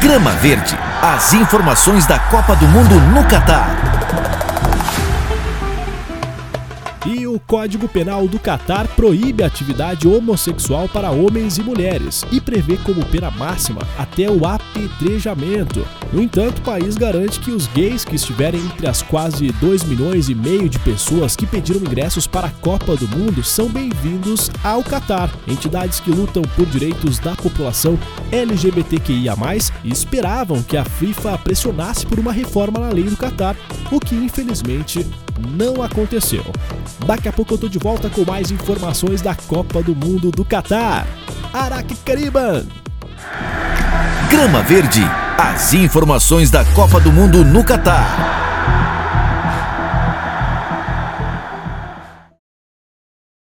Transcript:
Grama Verde. As informações da Copa do Mundo no Catar. E o Código Penal do Catar proíbe a atividade homossexual para homens e mulheres e prevê como pena máxima até o apedrejamento. No entanto, o país garante que os gays que estiverem entre as quase 2 milhões e meio de pessoas que pediram ingressos para a Copa do Mundo são bem-vindos ao Catar. Entidades que lutam por direitos da população LGBTQIA+, esperavam que a FIFA pressionasse por uma reforma na lei do Catar, o que infelizmente não aconteceu. Daqui a pouco eu tô de volta com mais informações da Copa do Mundo do Catar. Araque Cariban! Grama Verde. As informações da Copa do Mundo no Catar.